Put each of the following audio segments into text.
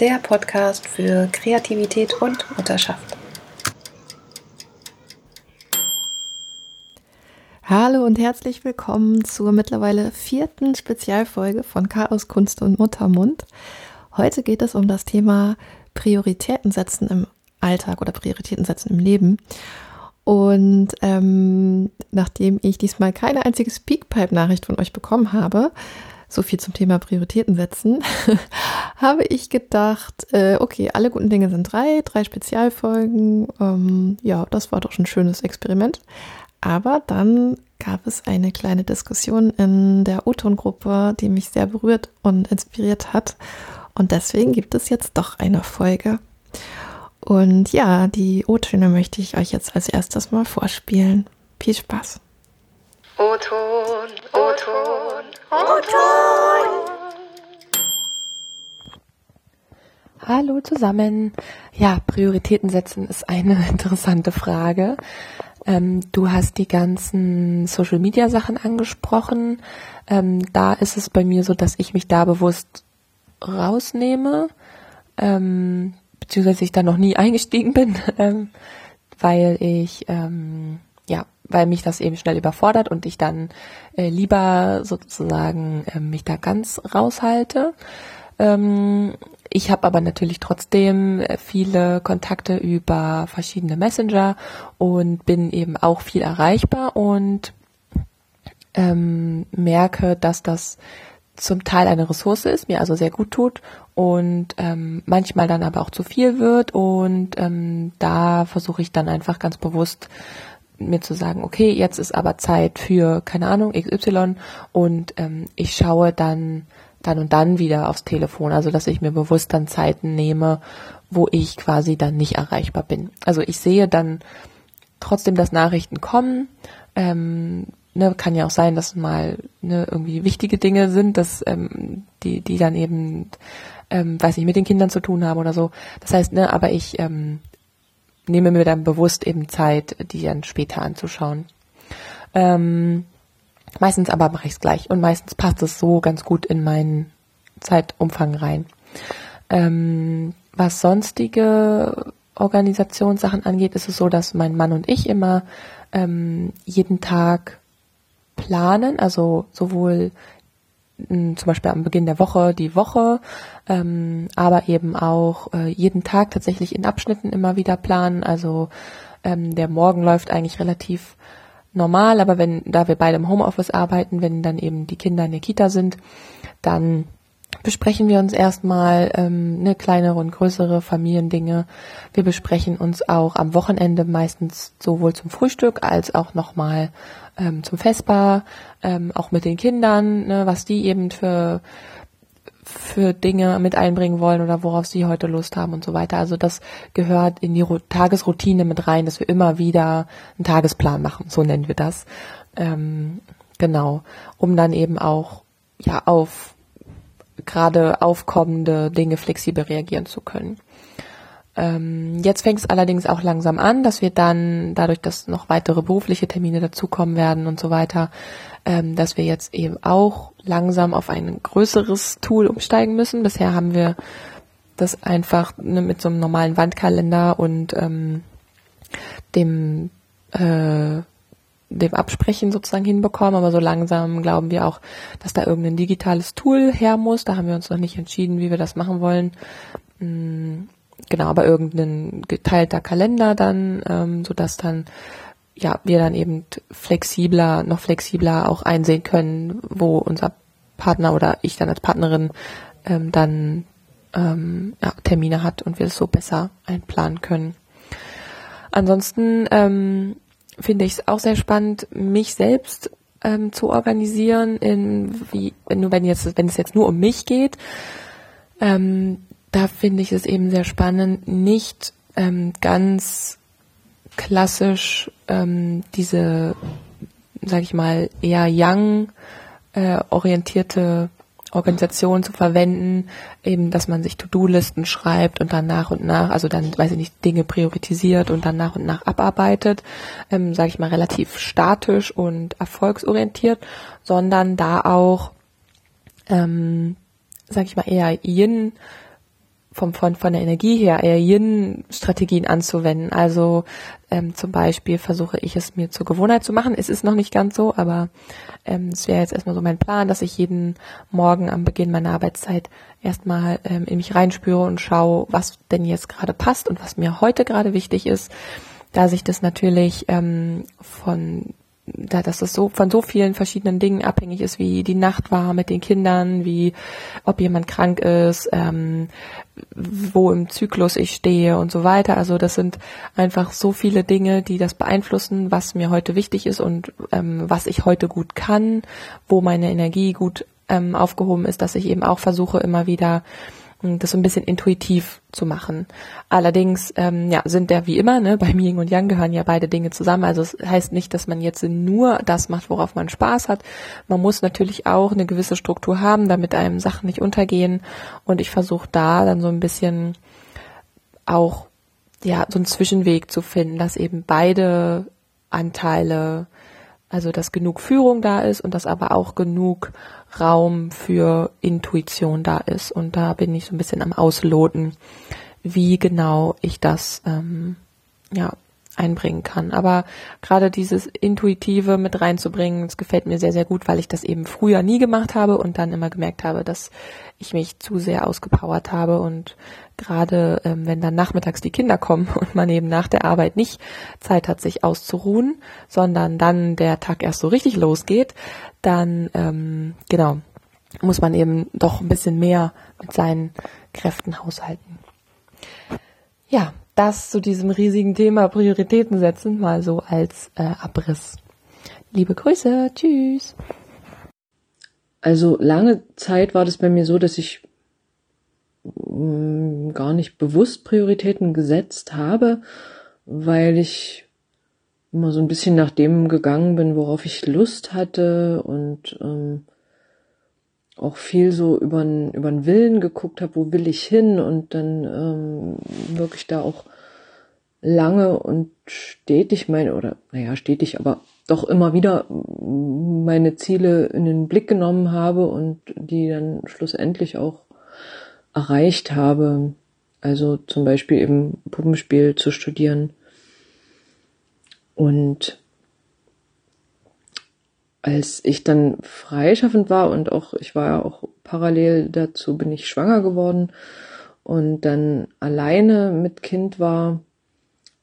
Der Podcast für Kreativität und Mutterschaft. Hallo und herzlich willkommen zur mittlerweile vierten Spezialfolge von Chaos, Kunst und Muttermund. Heute geht es um das Thema Prioritäten setzen im Alltag oder Prioritäten setzen im Leben. Und ähm, nachdem ich diesmal keine einzige Speakpipe-Nachricht von euch bekommen habe, so viel zum Thema Prioritäten setzen, habe ich gedacht, äh, okay, alle guten Dinge sind drei, drei Spezialfolgen. Ähm, ja, das war doch ein schönes Experiment. Aber dann gab es eine kleine Diskussion in der O-Ton-Gruppe, die mich sehr berührt und inspiriert hat. Und deswegen gibt es jetzt doch eine Folge. Und ja, die O-Töne möchte ich euch jetzt als erstes mal vorspielen. Viel Spaß. O-Ton, O-Ton, O-Ton. Hallo zusammen. Ja, Prioritäten setzen ist eine interessante Frage. Ähm, du hast die ganzen Social Media Sachen angesprochen. Ähm, da ist es bei mir so, dass ich mich da bewusst rausnehme, ähm, beziehungsweise ich da noch nie eingestiegen bin, ähm, weil ich, ähm, ja, weil mich das eben schnell überfordert und ich dann äh, lieber sozusagen äh, mich da ganz raushalte. Ähm, ich habe aber natürlich trotzdem viele Kontakte über verschiedene Messenger und bin eben auch viel erreichbar und ähm, merke, dass das zum Teil eine Ressource ist, mir also sehr gut tut und ähm, manchmal dann aber auch zu viel wird und ähm, da versuche ich dann einfach ganz bewusst mir zu sagen, okay, jetzt ist aber Zeit für, keine Ahnung, XY und ähm, ich schaue dann dann und dann wieder aufs Telefon, also dass ich mir bewusst dann Zeiten nehme, wo ich quasi dann nicht erreichbar bin. Also ich sehe dann trotzdem, dass Nachrichten kommen. Ähm, ne, kann ja auch sein, dass mal ne, irgendwie wichtige Dinge sind, dass ähm, die die dann eben, ähm, weiß nicht, mit den Kindern zu tun haben oder so. Das heißt, ne, aber ich ähm, nehme mir dann bewusst eben Zeit, die dann später anzuschauen. Ähm, Meistens aber mache ich es gleich und meistens passt es so ganz gut in meinen Zeitumfang rein. Ähm, was sonstige Organisationssachen angeht, ist es so, dass mein Mann und ich immer ähm, jeden Tag planen, also sowohl zum Beispiel am Beginn der Woche die Woche, ähm, aber eben auch äh, jeden Tag tatsächlich in Abschnitten immer wieder planen. Also ähm, der Morgen läuft eigentlich relativ normal, aber wenn, da wir beide im Homeoffice arbeiten, wenn dann eben die Kinder in der Kita sind, dann besprechen wir uns erstmal ähm, eine kleinere und größere Familiendinge. Wir besprechen uns auch am Wochenende meistens sowohl zum Frühstück als auch nochmal ähm, zum Festbar, ähm, auch mit den Kindern, ne, was die eben für für Dinge mit einbringen wollen oder worauf sie heute Lust haben und so weiter. Also das gehört in die Tagesroutine mit rein, dass wir immer wieder einen Tagesplan machen, so nennen wir das. Ähm, genau, um dann eben auch ja auf gerade aufkommende Dinge flexibel reagieren zu können. Ähm, jetzt fängt es allerdings auch langsam an, dass wir dann, dadurch, dass noch weitere berufliche Termine dazukommen werden und so weiter, ähm, dass wir jetzt eben auch langsam auf ein größeres Tool umsteigen müssen. Bisher haben wir das einfach ne, mit so einem normalen Wandkalender und ähm, dem äh, dem Absprechen sozusagen hinbekommen, aber so langsam glauben wir auch, dass da irgendein digitales Tool her muss. Da haben wir uns noch nicht entschieden, wie wir das machen wollen. Mm, genau, aber irgendein geteilter Kalender dann, ähm, so dass dann ja wir dann eben flexibler, noch flexibler auch einsehen können, wo unser Partner oder ich dann als Partnerin ähm, dann ähm, ja, Termine hat und wir es so besser einplanen können. Ansonsten ähm, finde ich es auch sehr spannend, mich selbst ähm, zu organisieren, in wie, wenn, wenn jetzt, wenn es jetzt nur um mich geht, ähm, da finde ich es eben sehr spannend, nicht ähm, ganz klassisch ähm, diese, sag ich mal, eher young äh, orientierte Organisation zu verwenden, eben, dass man sich To-Do-Listen schreibt und dann nach und nach, also dann, weiß ich nicht, Dinge priorisiert und dann nach und nach abarbeitet, ähm, sage ich mal, relativ statisch und erfolgsorientiert, sondern da auch, ähm, sage ich mal, eher Yin vom, von, von der Energie her eher Yin-Strategien anzuwenden. Also ähm, zum Beispiel versuche ich es mir zur Gewohnheit zu machen. Es ist noch nicht ganz so, aber ähm, es wäre jetzt erstmal so mein Plan, dass ich jeden Morgen am Beginn meiner Arbeitszeit erstmal ähm, in mich reinspüre und schaue, was denn jetzt gerade passt und was mir heute gerade wichtig ist. Da sich das natürlich ähm, von da, dass es so von so vielen verschiedenen Dingen abhängig ist, wie die Nacht war mit den Kindern, wie ob jemand krank ist, ähm, wo im Zyklus ich stehe und so weiter. Also das sind einfach so viele Dinge, die das beeinflussen, was mir heute wichtig ist und ähm, was ich heute gut kann, wo meine Energie gut ähm, aufgehoben ist, dass ich eben auch versuche, immer wieder das so ein bisschen intuitiv zu machen. Allerdings ähm, ja, sind der wie immer, ne, beim Yin und Yang gehören ja beide Dinge zusammen. Also es heißt nicht, dass man jetzt nur das macht, worauf man Spaß hat. Man muss natürlich auch eine gewisse Struktur haben, damit einem Sachen nicht untergehen. Und ich versuche da dann so ein bisschen auch ja so einen Zwischenweg zu finden, dass eben beide Anteile also dass genug Führung da ist und dass aber auch genug Raum für Intuition da ist. Und da bin ich so ein bisschen am Ausloten, wie genau ich das ähm, ja einbringen kann. Aber gerade dieses Intuitive mit reinzubringen, das gefällt mir sehr, sehr gut, weil ich das eben früher nie gemacht habe und dann immer gemerkt habe, dass ich mich zu sehr ausgepowert habe und gerade ähm, wenn dann nachmittags die Kinder kommen und man eben nach der Arbeit nicht Zeit hat, sich auszuruhen, sondern dann der Tag erst so richtig losgeht, dann ähm, genau muss man eben doch ein bisschen mehr mit seinen Kräften haushalten. Ja, das zu diesem riesigen Thema Prioritäten setzen, mal so als äh, Abriss. Liebe Grüße, tschüss. Also lange Zeit war das bei mir so, dass ich mh, mm, gar nicht bewusst Prioritäten gesetzt habe, weil ich immer so ein bisschen nach dem gegangen bin, worauf ich Lust hatte und ähm, auch viel so über den Willen geguckt habe, wo will ich hin und dann ähm, wirklich da auch lange und stetig meine, oder naja, stetig, aber doch immer wieder meine Ziele in den Blick genommen habe und die dann schlussendlich auch erreicht habe. Also zum Beispiel eben Puppenspiel zu studieren. Und als ich dann freischaffend war und auch, ich war ja auch parallel dazu, bin ich schwanger geworden und dann alleine mit Kind war,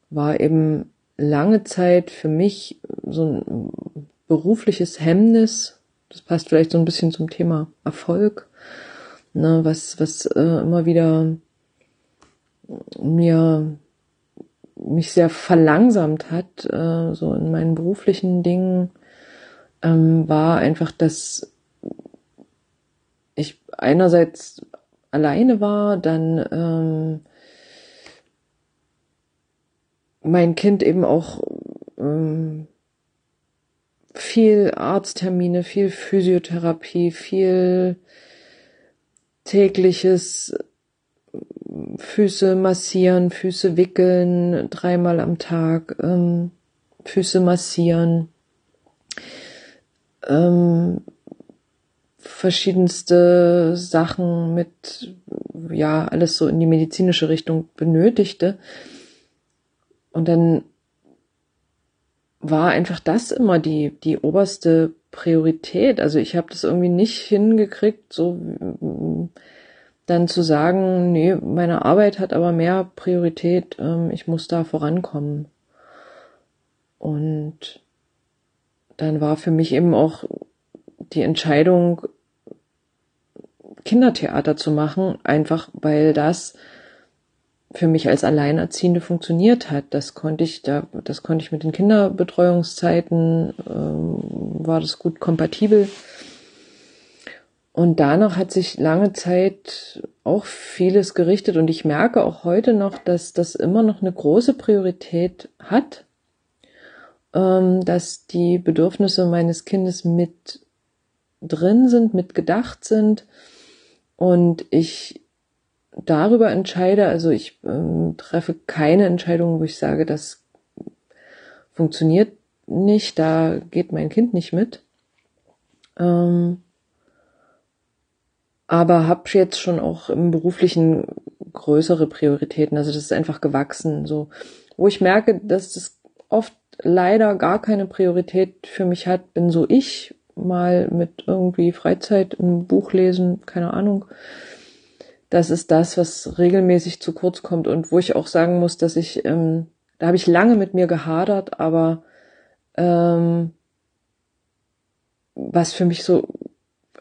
war eben lange Zeit für mich so ein berufliches Hemmnis. Das passt vielleicht so ein bisschen zum Thema Erfolg, ne, was, was äh, immer wieder mir mich sehr verlangsamt hat, äh, so in meinen beruflichen Dingen ähm, war einfach, dass ich einerseits alleine war, dann ähm, mein Kind eben auch ähm, viel Arzttermine, viel Physiotherapie, viel tägliches Füße massieren, Füße wickeln, dreimal am Tag, ähm, Füße massieren, ähm, verschiedenste Sachen mit, ja, alles so in die medizinische Richtung benötigte. Und dann war einfach das immer die, die oberste Priorität. Also ich habe das irgendwie nicht hingekriegt, so mm, dann zu sagen, nee, meine Arbeit hat aber mehr Priorität, ähm, ich muss da vorankommen. Und dann war für mich eben auch die Entscheidung, Kindertheater zu machen, einfach weil das für mich als Alleinerziehende funktioniert hat. Das konnte ich, da, das konnte ich mit den Kinderbetreuungszeiten, ähm, war das gut kompatibel. Und danach hat sich lange Zeit auch vieles gerichtet und ich merke auch heute noch, dass das immer noch eine große Priorität hat, ähm, dass die Bedürfnisse meines Kindes mit drin sind, mit gedacht sind und ich darüber entscheide, also ich ähm, treffe keine Entscheidung, wo ich sage, das funktioniert nicht, da geht mein Kind nicht mit. Ähm, aber habe jetzt schon auch im beruflichen größere Prioritäten. Also das ist einfach gewachsen. So, wo ich merke, dass das oft leider gar keine Priorität für mich hat, bin so ich mal mit irgendwie Freizeit ein Buch lesen, keine Ahnung. Das ist das, was regelmäßig zu kurz kommt und wo ich auch sagen muss, dass ich, ähm, da habe ich lange mit mir gehadert, aber ähm, was für mich so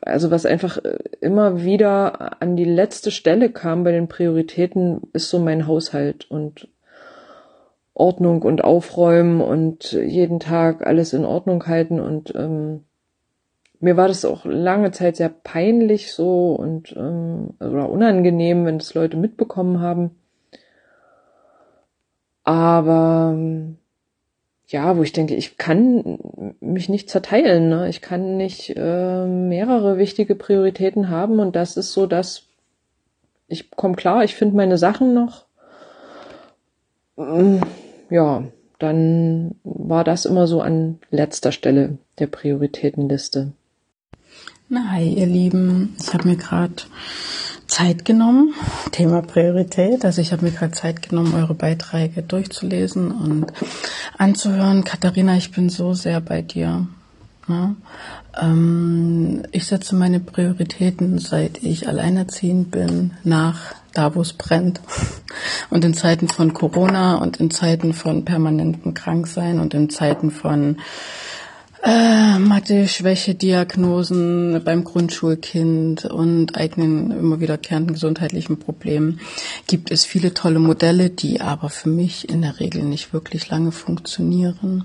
also was einfach äh, immer wieder an die letzte Stelle kam bei den Prioritäten, ist so mein Haushalt und Ordnung und Aufräumen und jeden Tag alles in Ordnung halten und ähm, mir war das auch lange Zeit sehr peinlich so und ähm, oder unangenehm, wenn das Leute mitbekommen haben. Aber ja, wo ich denke, ich kann mich nicht zerteilen. Ne? Ich kann nicht äh, mehrere wichtige Prioritäten haben und das ist so, dass ich komme klar, ich finde meine Sachen noch. Mm, ja, dann war das immer so an letzter Stelle der Prioritätenliste. Na, hi, ihr Lieben. Ich habe mir gerade Zeit genommen, Thema Priorität. Also ich habe mir gerade Zeit genommen, eure Beiträge durchzulesen und anzuhören. Katharina, ich bin so sehr bei dir. Ja? Ähm, ich setze meine Prioritäten, seit ich alleinerziehend bin, nach da, wo es brennt. Und in Zeiten von Corona und in Zeiten von permanentem Kranksein und in Zeiten von äh, Mathe-Schwäche-Diagnosen beim Grundschulkind und eigenen immer wiederkehrenden gesundheitlichen Problemen gibt es viele tolle Modelle, die aber für mich in der Regel nicht wirklich lange funktionieren.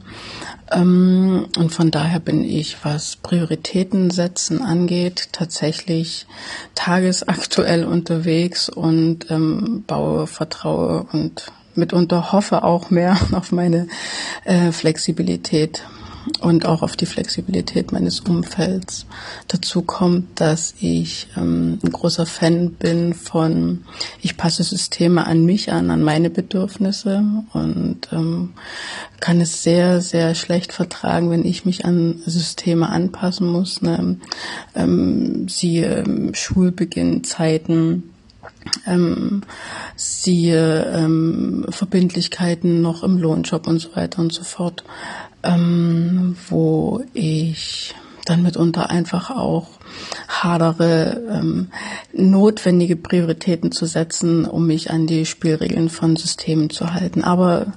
Ähm, und von daher bin ich, was Prioritäten setzen angeht, tatsächlich tagesaktuell unterwegs und ähm, baue, vertraue und mitunter hoffe auch mehr auf meine äh, Flexibilität und auch auf die Flexibilität meines Umfelds. Dazu kommt, dass ich ähm, ein großer Fan bin von, ich passe Systeme an mich an, an meine Bedürfnisse und ähm, kann es sehr, sehr schlecht vertragen, wenn ich mich an Systeme anpassen muss. Ne? Ähm, siehe ähm, Schulbeginn, Zeiten, ähm, siehe ähm, Verbindlichkeiten noch im Lohnjob und so weiter und so fort ähm, wo ich dann mitunter einfach auch hadere, ähm, notwendige Prioritäten zu setzen, um mich an die Spielregeln von Systemen zu halten. Aber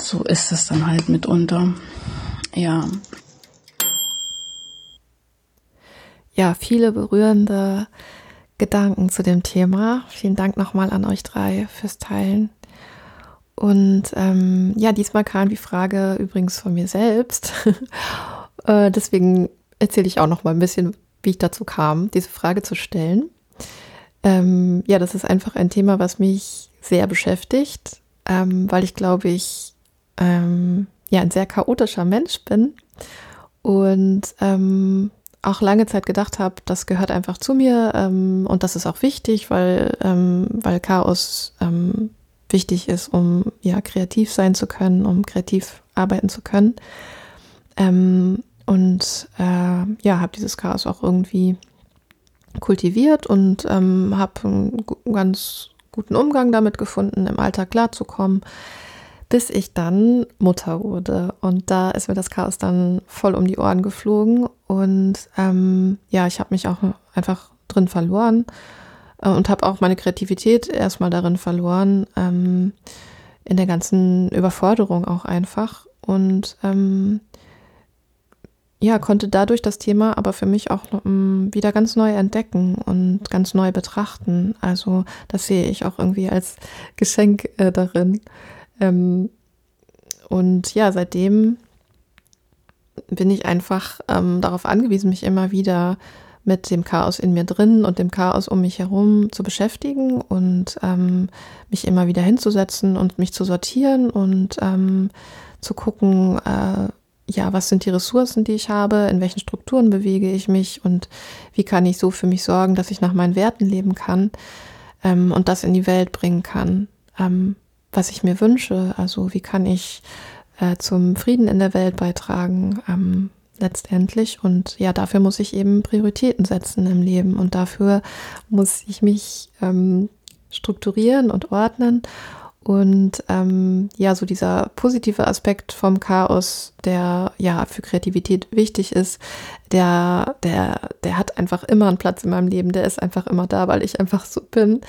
so ist es dann halt mitunter. Ja. Ja, viele berührende Gedanken zu dem Thema. Vielen Dank nochmal an euch drei fürs Teilen. Und ähm, ja, diesmal kam die Frage übrigens von mir selbst. äh, deswegen erzähle ich auch noch mal ein bisschen, wie ich dazu kam, diese Frage zu stellen. Ähm, ja, das ist einfach ein Thema, was mich sehr beschäftigt, ähm, weil ich glaube, ich ähm, ja ein sehr chaotischer Mensch bin und ähm, auch lange Zeit gedacht habe, das gehört einfach zu mir ähm, und das ist auch wichtig, weil, ähm, weil Chaos ähm, wichtig ist, um ja kreativ sein zu können, um kreativ arbeiten zu können. Ähm, und äh, ja, habe dieses Chaos auch irgendwie kultiviert und ähm, habe einen ganz guten Umgang damit gefunden, im Alltag klarzukommen, bis ich dann Mutter wurde. Und da ist mir das Chaos dann voll um die Ohren geflogen. Und ähm, ja, ich habe mich auch einfach drin verloren und habe auch meine Kreativität erstmal darin verloren, ähm, in der ganzen Überforderung auch einfach. Und ähm, ja, konnte dadurch das Thema aber für mich auch um, ähm, wieder ganz neu entdecken und ganz neu betrachten. Also das sehe ich auch irgendwie als Geschenk äh, darin. Ähm, und ja, seitdem bin ich einfach ähm, darauf angewiesen, mich immer wieder mit dem Chaos in mir drin und dem Chaos um mich herum zu beschäftigen und ähm, mich immer wieder hinzusetzen und mich zu sortieren und ähm, zu gucken, äh, ja, was sind die Ressourcen, die ich habe, in welchen Strukturen bewege ich mich und wie kann ich so für mich sorgen, dass ich nach meinen Werten leben kann ähm, und das in die Welt bringen kann, ähm, was ich mir wünsche. Also wie kann ich äh, zum Frieden in der Welt beitragen, ähm, letztendlich. Und ja, dafür muss ich eben Prioritäten setzen im Leben und dafür muss ich mich ähm, strukturieren und ordnen. Und ähm, ja, so dieser positive Aspekt vom Chaos, der ja für Kreativität wichtig ist, der, der, der hat einfach immer einen Platz in meinem Leben, der ist einfach immer da, weil ich einfach so bin.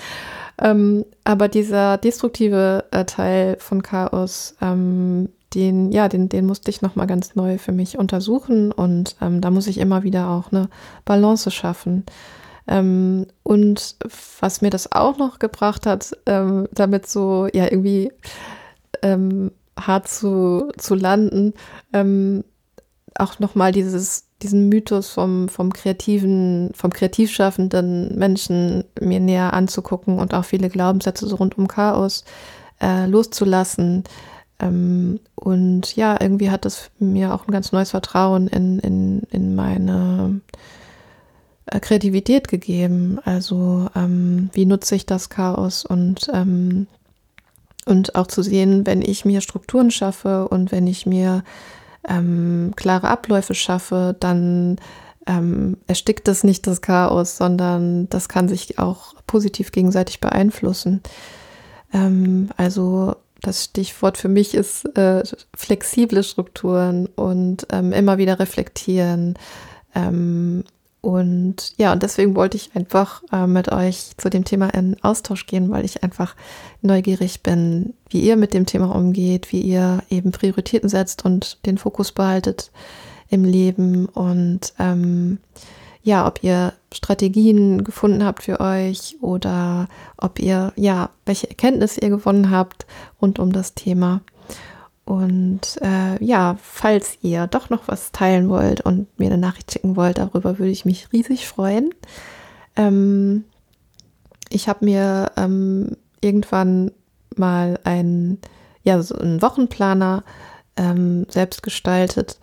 Ähm, aber dieser destruktive äh, Teil von Chaos, ähm, den, ja, den, den musste ich nochmal ganz neu für mich untersuchen und ähm, da muss ich immer wieder auch eine Balance schaffen. Ähm, und was mir das auch noch gebracht hat, ähm, damit so, ja, irgendwie ähm, hart zu, zu landen, ähm, auch nochmal dieses, diesen Mythos vom, vom kreativen, vom kreativ schaffenden Menschen mir näher anzugucken und auch viele Glaubenssätze so rund um Chaos äh, loszulassen. Ähm, und ja, irgendwie hat es mir auch ein ganz neues Vertrauen in, in, in meine äh, Kreativität gegeben. Also ähm, wie nutze ich das Chaos und, ähm, und auch zu sehen, wenn ich mir Strukturen schaffe und wenn ich mir ähm, klare Abläufe schaffe, dann ähm, erstickt das nicht das Chaos, sondern das kann sich auch positiv gegenseitig beeinflussen. Ähm, also das Stichwort für mich ist äh, flexible Strukturen und ähm, immer wieder reflektieren. Ähm, und ja, und deswegen wollte ich einfach äh, mit euch zu dem Thema in Austausch gehen, weil ich einfach neugierig bin, wie ihr mit dem Thema umgeht, wie ihr eben Prioritäten setzt und den Fokus behaltet im Leben und ähm, ja, ob ihr Strategien gefunden habt für euch oder ob ihr, ja, welche Erkenntnisse ihr gewonnen habt rund um das Thema. Und äh, ja, falls ihr doch noch was teilen wollt und mir eine Nachricht schicken wollt, darüber würde ich mich riesig freuen. Ähm, ich habe mir ähm, irgendwann mal ein, ja, so einen Wochenplaner ähm, selbst gestaltet,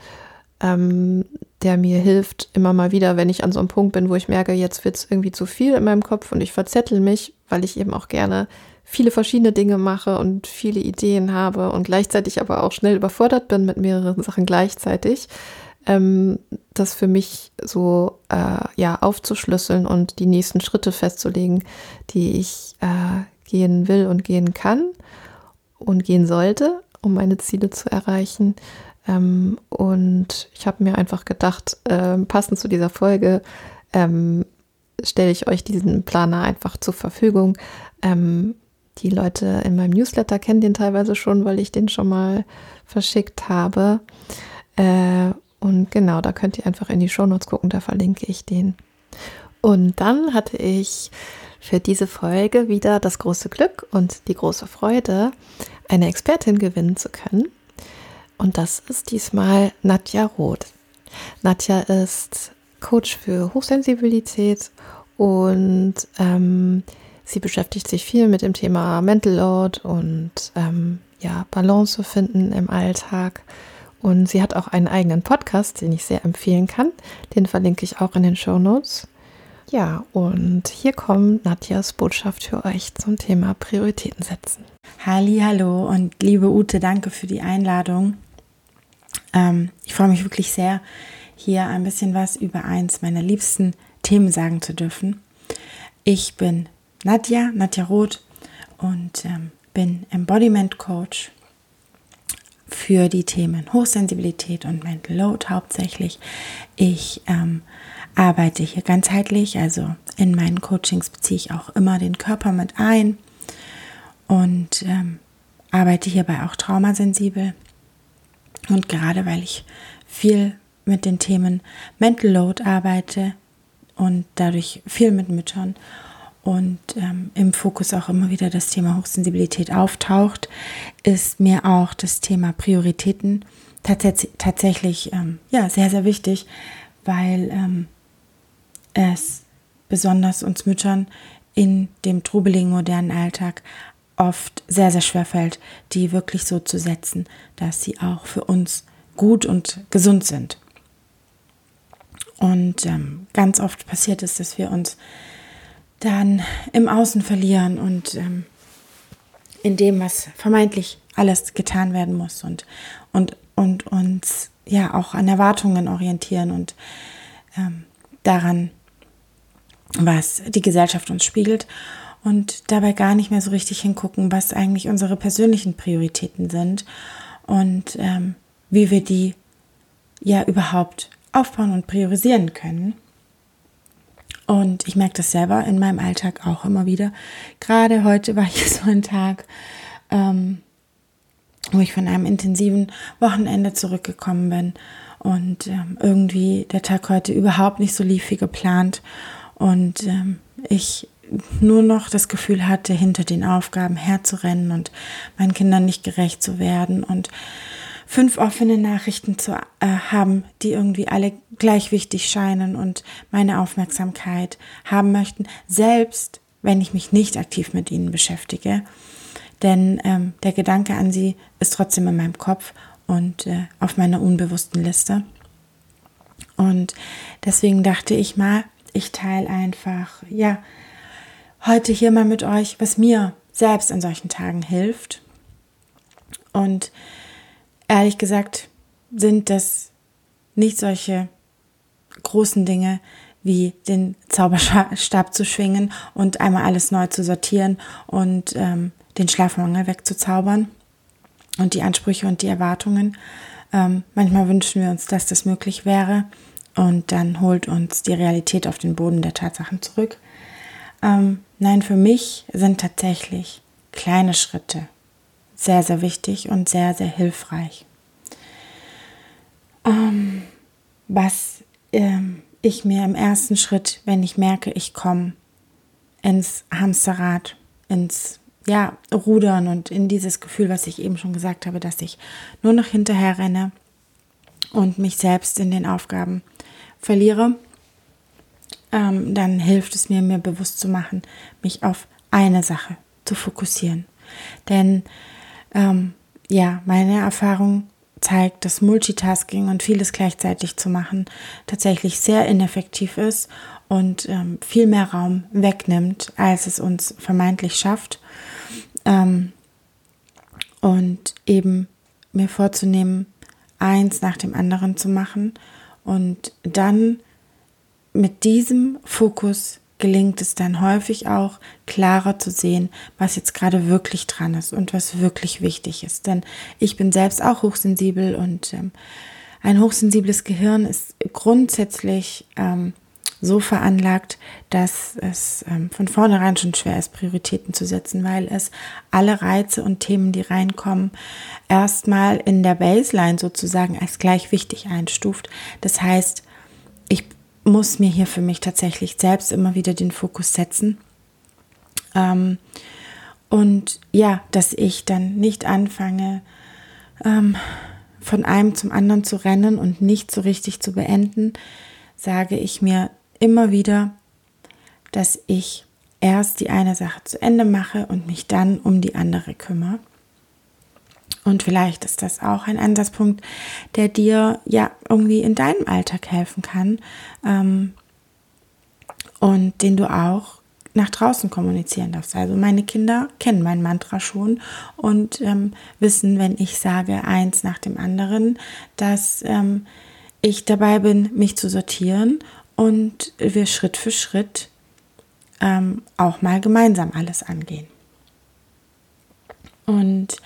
ähm, der mir hilft, immer mal wieder, wenn ich an so einem Punkt bin, wo ich merke, jetzt wird es irgendwie zu viel in meinem Kopf und ich verzettel mich, weil ich eben auch gerne viele verschiedene Dinge mache und viele Ideen habe und gleichzeitig aber auch schnell überfordert bin mit mehreren Sachen gleichzeitig, ähm, das für mich so äh, ja aufzuschlüsseln und die nächsten Schritte festzulegen, die ich äh, gehen will und gehen kann und gehen sollte, um meine Ziele zu erreichen. Ähm, und ich habe mir einfach gedacht, äh, passend zu dieser Folge ähm, stelle ich euch diesen Planer einfach zur Verfügung. Ähm, die Leute in meinem Newsletter kennen den teilweise schon, weil ich den schon mal verschickt habe. Äh, und genau, da könnt ihr einfach in die Shownotes gucken, da verlinke ich den. Und dann hatte ich für diese Folge wieder das große Glück und die große Freude, eine Expertin gewinnen zu können. Und das ist diesmal Nadja Roth. Nadja ist Coach für Hochsensibilität und ähm, sie beschäftigt sich viel mit dem Thema Mental Load und ähm, ja, Balance finden im Alltag. Und sie hat auch einen eigenen Podcast, den ich sehr empfehlen kann. Den verlinke ich auch in den Show Notes. Ja, und hier kommt Nadjas Botschaft für euch zum Thema Prioritäten setzen. Halli, hallo und liebe Ute, danke für die Einladung. Ähm, ich freue mich wirklich sehr, hier ein bisschen was über eins meiner liebsten Themen sagen zu dürfen. Ich bin Nadja, Nadja Roth und ähm, bin Embodiment Coach für die Themen Hochsensibilität und Mental Load hauptsächlich. Ich ähm, arbeite hier ganzheitlich, also in meinen Coachings beziehe ich auch immer den Körper mit ein und ähm, arbeite hierbei auch traumasensibel. Und gerade weil ich viel mit den Themen Mental Load arbeite und dadurch viel mit Müttern und ähm, im Fokus auch immer wieder das Thema Hochsensibilität auftaucht, ist mir auch das Thema Prioritäten tats tatsächlich ähm, ja, sehr, sehr wichtig, weil ähm, es besonders uns Müttern in dem trubeligen modernen Alltag oft sehr, sehr schwer fällt, die wirklich so zu setzen, dass sie auch für uns gut und gesund sind. Und ähm, ganz oft passiert es, dass wir uns dann im Außen verlieren und ähm, in dem, was vermeintlich alles getan werden muss und, und, und uns ja auch an Erwartungen orientieren und ähm, daran, was die Gesellschaft uns spiegelt und dabei gar nicht mehr so richtig hingucken, was eigentlich unsere persönlichen Prioritäten sind und ähm, wie wir die ja überhaupt aufbauen und priorisieren können. Und ich merke das selber in meinem Alltag auch immer wieder. Gerade heute war hier so ein Tag, ähm, wo ich von einem intensiven Wochenende zurückgekommen bin und ähm, irgendwie der Tag heute überhaupt nicht so lief wie geplant und ähm, ich nur noch das Gefühl hatte, hinter den Aufgaben herzurennen und meinen Kindern nicht gerecht zu werden und fünf offene Nachrichten zu äh, haben, die irgendwie alle gleich wichtig scheinen und meine Aufmerksamkeit haben möchten, selbst wenn ich mich nicht aktiv mit ihnen beschäftige. Denn ähm, der Gedanke an sie ist trotzdem in meinem Kopf und äh, auf meiner unbewussten Liste. Und deswegen dachte ich mal, ich teile einfach, ja, heute hier mal mit euch, was mir selbst an solchen Tagen hilft. Und ehrlich gesagt sind das nicht solche großen Dinge wie den Zauberstab zu schwingen und einmal alles neu zu sortieren und ähm, den Schlafmangel wegzuzaubern und die Ansprüche und die Erwartungen. Ähm, manchmal wünschen wir uns, dass das möglich wäre und dann holt uns die Realität auf den Boden der Tatsachen zurück. Ähm, nein, für mich sind tatsächlich kleine Schritte sehr, sehr wichtig und sehr, sehr hilfreich. Ähm, was ähm, ich mir im ersten Schritt, wenn ich merke, ich komme ins Hamsterrad, ins ja, Rudern und in dieses Gefühl, was ich eben schon gesagt habe, dass ich nur noch hinterher renne und mich selbst in den Aufgaben verliere, ähm, dann hilft es mir, mir bewusst zu machen, mich auf eine Sache zu fokussieren. Denn ähm, ja, meine Erfahrung zeigt, dass Multitasking und vieles gleichzeitig zu machen tatsächlich sehr ineffektiv ist und ähm, viel mehr Raum wegnimmt, als es uns vermeintlich schafft. Ähm, und eben mir vorzunehmen, eins nach dem anderen zu machen und dann mit diesem Fokus gelingt es dann häufig auch klarer zu sehen, was jetzt gerade wirklich dran ist und was wirklich wichtig ist. Denn ich bin selbst auch hochsensibel und ähm, ein hochsensibles Gehirn ist grundsätzlich ähm, so veranlagt, dass es ähm, von vornherein schon schwer ist, Prioritäten zu setzen, weil es alle Reize und Themen, die reinkommen, erstmal in der Baseline sozusagen als gleich wichtig einstuft. Das heißt, ich muss mir hier für mich tatsächlich selbst immer wieder den Fokus setzen. Ähm, und ja, dass ich dann nicht anfange, ähm, von einem zum anderen zu rennen und nicht so richtig zu beenden, sage ich mir immer wieder, dass ich erst die eine Sache zu Ende mache und mich dann um die andere kümmere. Und vielleicht ist das auch ein Ansatzpunkt, der dir ja irgendwie in deinem Alltag helfen kann ähm, und den du auch nach draußen kommunizieren darfst. Also meine Kinder kennen mein Mantra schon und ähm, wissen, wenn ich sage eins nach dem anderen, dass ähm, ich dabei bin, mich zu sortieren und wir Schritt für Schritt ähm, auch mal gemeinsam alles angehen. Und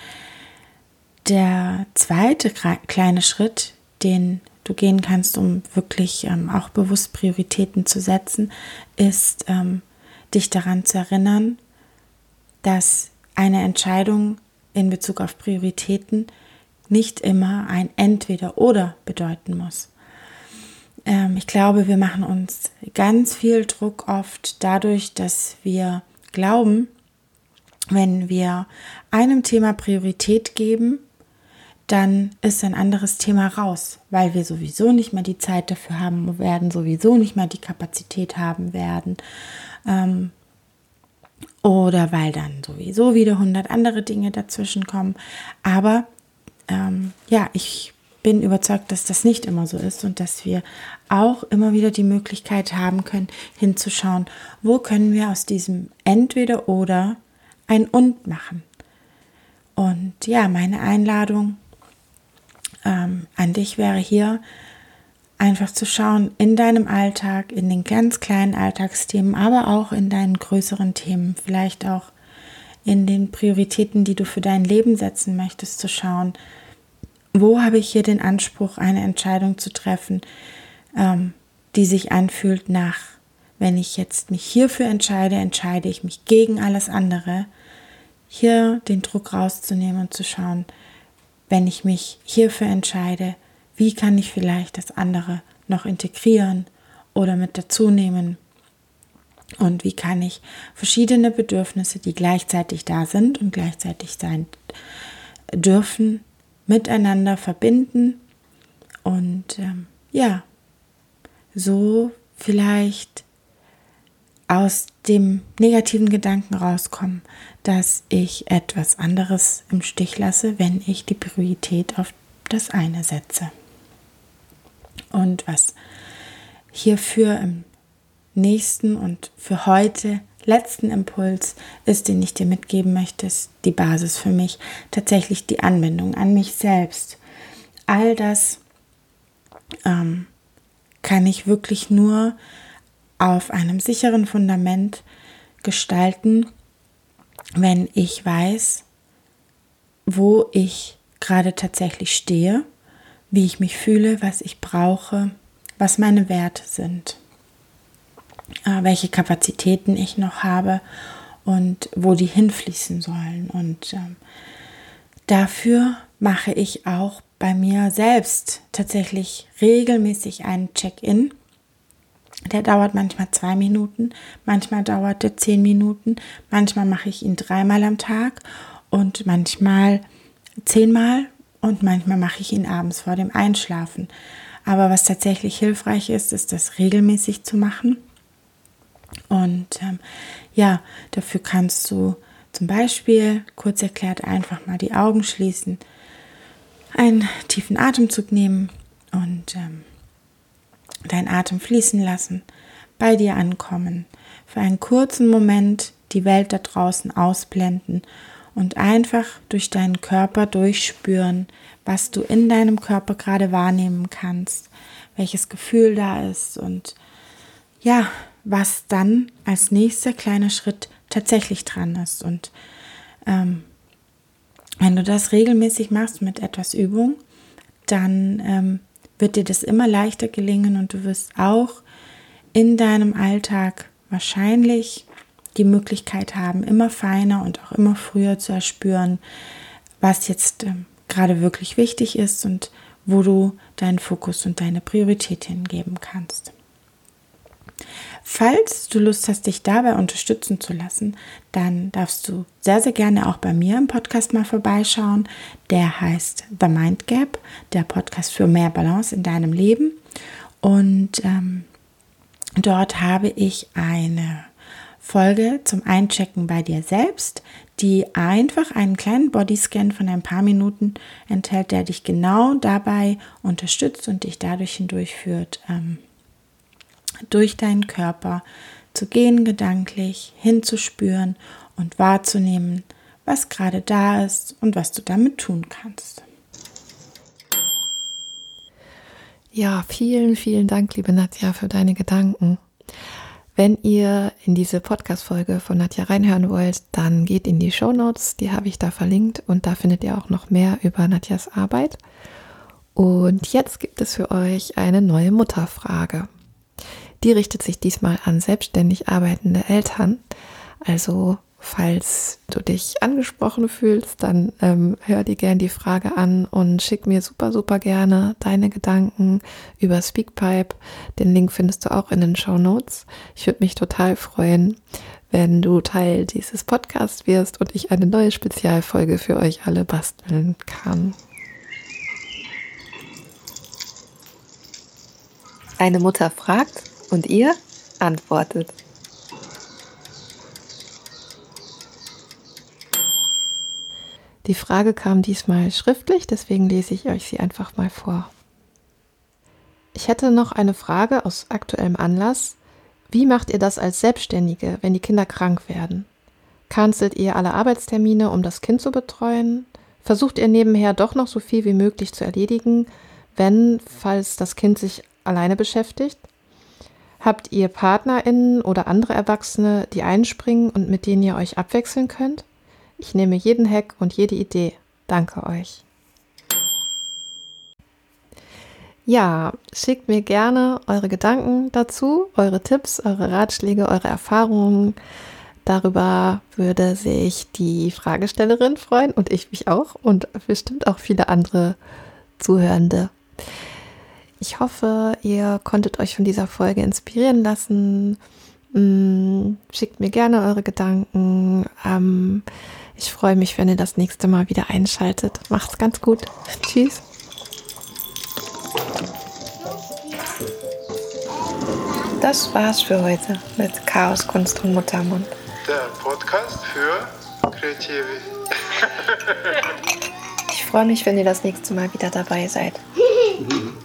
der zweite kleine Schritt, den du gehen kannst, um wirklich ähm, auch bewusst Prioritäten zu setzen, ist, ähm, dich daran zu erinnern, dass eine Entscheidung in Bezug auf Prioritäten nicht immer ein Entweder oder bedeuten muss. Ähm, ich glaube, wir machen uns ganz viel Druck oft dadurch, dass wir glauben, wenn wir einem Thema Priorität geben, dann ist ein anderes Thema raus, weil wir sowieso nicht mehr die Zeit dafür haben werden, sowieso nicht mehr die Kapazität haben werden. Ähm, oder weil dann sowieso wieder hundert andere Dinge dazwischen kommen. Aber ähm, ja, ich bin überzeugt, dass das nicht immer so ist und dass wir auch immer wieder die Möglichkeit haben können, hinzuschauen, wo können wir aus diesem entweder oder ein und machen. Und ja, meine Einladung ähm, an dich wäre hier, einfach zu schauen in deinem Alltag, in den ganz kleinen Alltagsthemen, aber auch in deinen größeren Themen, vielleicht auch in den Prioritäten, die du für dein Leben setzen möchtest, zu schauen, wo habe ich hier den Anspruch, eine Entscheidung zu treffen, ähm, die sich anfühlt nach, wenn ich jetzt mich hierfür entscheide, entscheide ich mich gegen alles andere, hier den Druck rauszunehmen und zu schauen, wenn ich mich hierfür entscheide, wie kann ich vielleicht das andere noch integrieren oder mit dazu nehmen? Und wie kann ich verschiedene Bedürfnisse, die gleichzeitig da sind und gleichzeitig sein dürfen, miteinander verbinden und ähm, ja, so vielleicht aus dem negativen Gedanken rauskommen, dass ich etwas anderes im Stich lasse, wenn ich die Priorität auf das eine setze. Und was hierfür im nächsten und für heute letzten Impuls ist, den ich dir mitgeben möchte, ist die Basis für mich, tatsächlich die Anbindung an mich selbst. All das ähm, kann ich wirklich nur auf einem sicheren Fundament gestalten, wenn ich weiß, wo ich gerade tatsächlich stehe, wie ich mich fühle, was ich brauche, was meine Werte sind, welche Kapazitäten ich noch habe und wo die hinfließen sollen. Und ähm, dafür mache ich auch bei mir selbst tatsächlich regelmäßig einen Check-in der dauert manchmal zwei Minuten, manchmal dauert er zehn Minuten, manchmal mache ich ihn dreimal am Tag und manchmal zehnmal und manchmal mache ich ihn abends vor dem Einschlafen. Aber was tatsächlich hilfreich ist, ist das regelmäßig zu machen. Und ähm, ja, dafür kannst du zum Beispiel, kurz erklärt, einfach mal die Augen schließen, einen tiefen Atemzug nehmen und ähm, deinen Atem fließen lassen, bei dir ankommen, für einen kurzen Moment die Welt da draußen ausblenden und einfach durch deinen Körper durchspüren, was du in deinem Körper gerade wahrnehmen kannst, welches Gefühl da ist und ja, was dann als nächster kleiner Schritt tatsächlich dran ist. Und ähm, wenn du das regelmäßig machst mit etwas Übung, dann ähm, wird dir das immer leichter gelingen und du wirst auch in deinem Alltag wahrscheinlich die Möglichkeit haben, immer feiner und auch immer früher zu erspüren, was jetzt äh, gerade wirklich wichtig ist und wo du deinen Fokus und deine Priorität hingeben kannst. Falls du Lust hast, dich dabei unterstützen zu lassen, dann darfst du sehr, sehr gerne auch bei mir im Podcast mal vorbeischauen. Der heißt The Mind Gap, der Podcast für mehr Balance in deinem Leben. Und ähm, dort habe ich eine Folge zum Einchecken bei dir selbst, die einfach einen kleinen Bodyscan von ein paar Minuten enthält, der dich genau dabei unterstützt und dich dadurch hindurchführt, ähm, durch deinen Körper zu gehen gedanklich, hinzuspüren und wahrzunehmen, was gerade da ist und was du damit tun kannst. Ja, vielen, vielen Dank, liebe Nadja, für deine Gedanken. Wenn ihr in diese Podcast-Folge von Nadja reinhören wollt, dann geht in die Show Notes, die habe ich da verlinkt und da findet ihr auch noch mehr über Nadjas Arbeit. Und jetzt gibt es für euch eine neue Mutterfrage. Die richtet sich diesmal an selbstständig arbeitende Eltern. Also falls du dich angesprochen fühlst, dann ähm, hör dir gern die Frage an und schick mir super, super gerne deine Gedanken über Speakpipe. Den Link findest du auch in den Show Notes. Ich würde mich total freuen, wenn du Teil dieses Podcasts wirst und ich eine neue Spezialfolge für euch alle basteln kann. Eine Mutter fragt, und ihr antwortet. Die Frage kam diesmal schriftlich, deswegen lese ich euch sie einfach mal vor. Ich hätte noch eine Frage aus aktuellem Anlass. Wie macht ihr das als Selbstständige, wenn die Kinder krank werden? Kanzelt ihr alle Arbeitstermine, um das Kind zu betreuen? Versucht ihr nebenher doch noch so viel wie möglich zu erledigen, wenn, falls das Kind sich alleine beschäftigt? Habt ihr PartnerInnen oder andere Erwachsene, die einspringen und mit denen ihr euch abwechseln könnt? Ich nehme jeden Hack und jede Idee. Danke euch. Ja, schickt mir gerne eure Gedanken dazu, eure Tipps, eure Ratschläge, eure Erfahrungen. Darüber würde sich die Fragestellerin freuen und ich mich auch und bestimmt auch viele andere Zuhörende. Ich hoffe, ihr konntet euch von dieser Folge inspirieren lassen. Mm, schickt mir gerne eure Gedanken. Ähm, ich freue mich, wenn ihr das nächste Mal wieder einschaltet. Macht's ganz gut. Tschüss. Das war's für heute mit Chaos, Kunst und Muttermund. Der Podcast für Kreative. ich freue mich, wenn ihr das nächste Mal wieder dabei seid.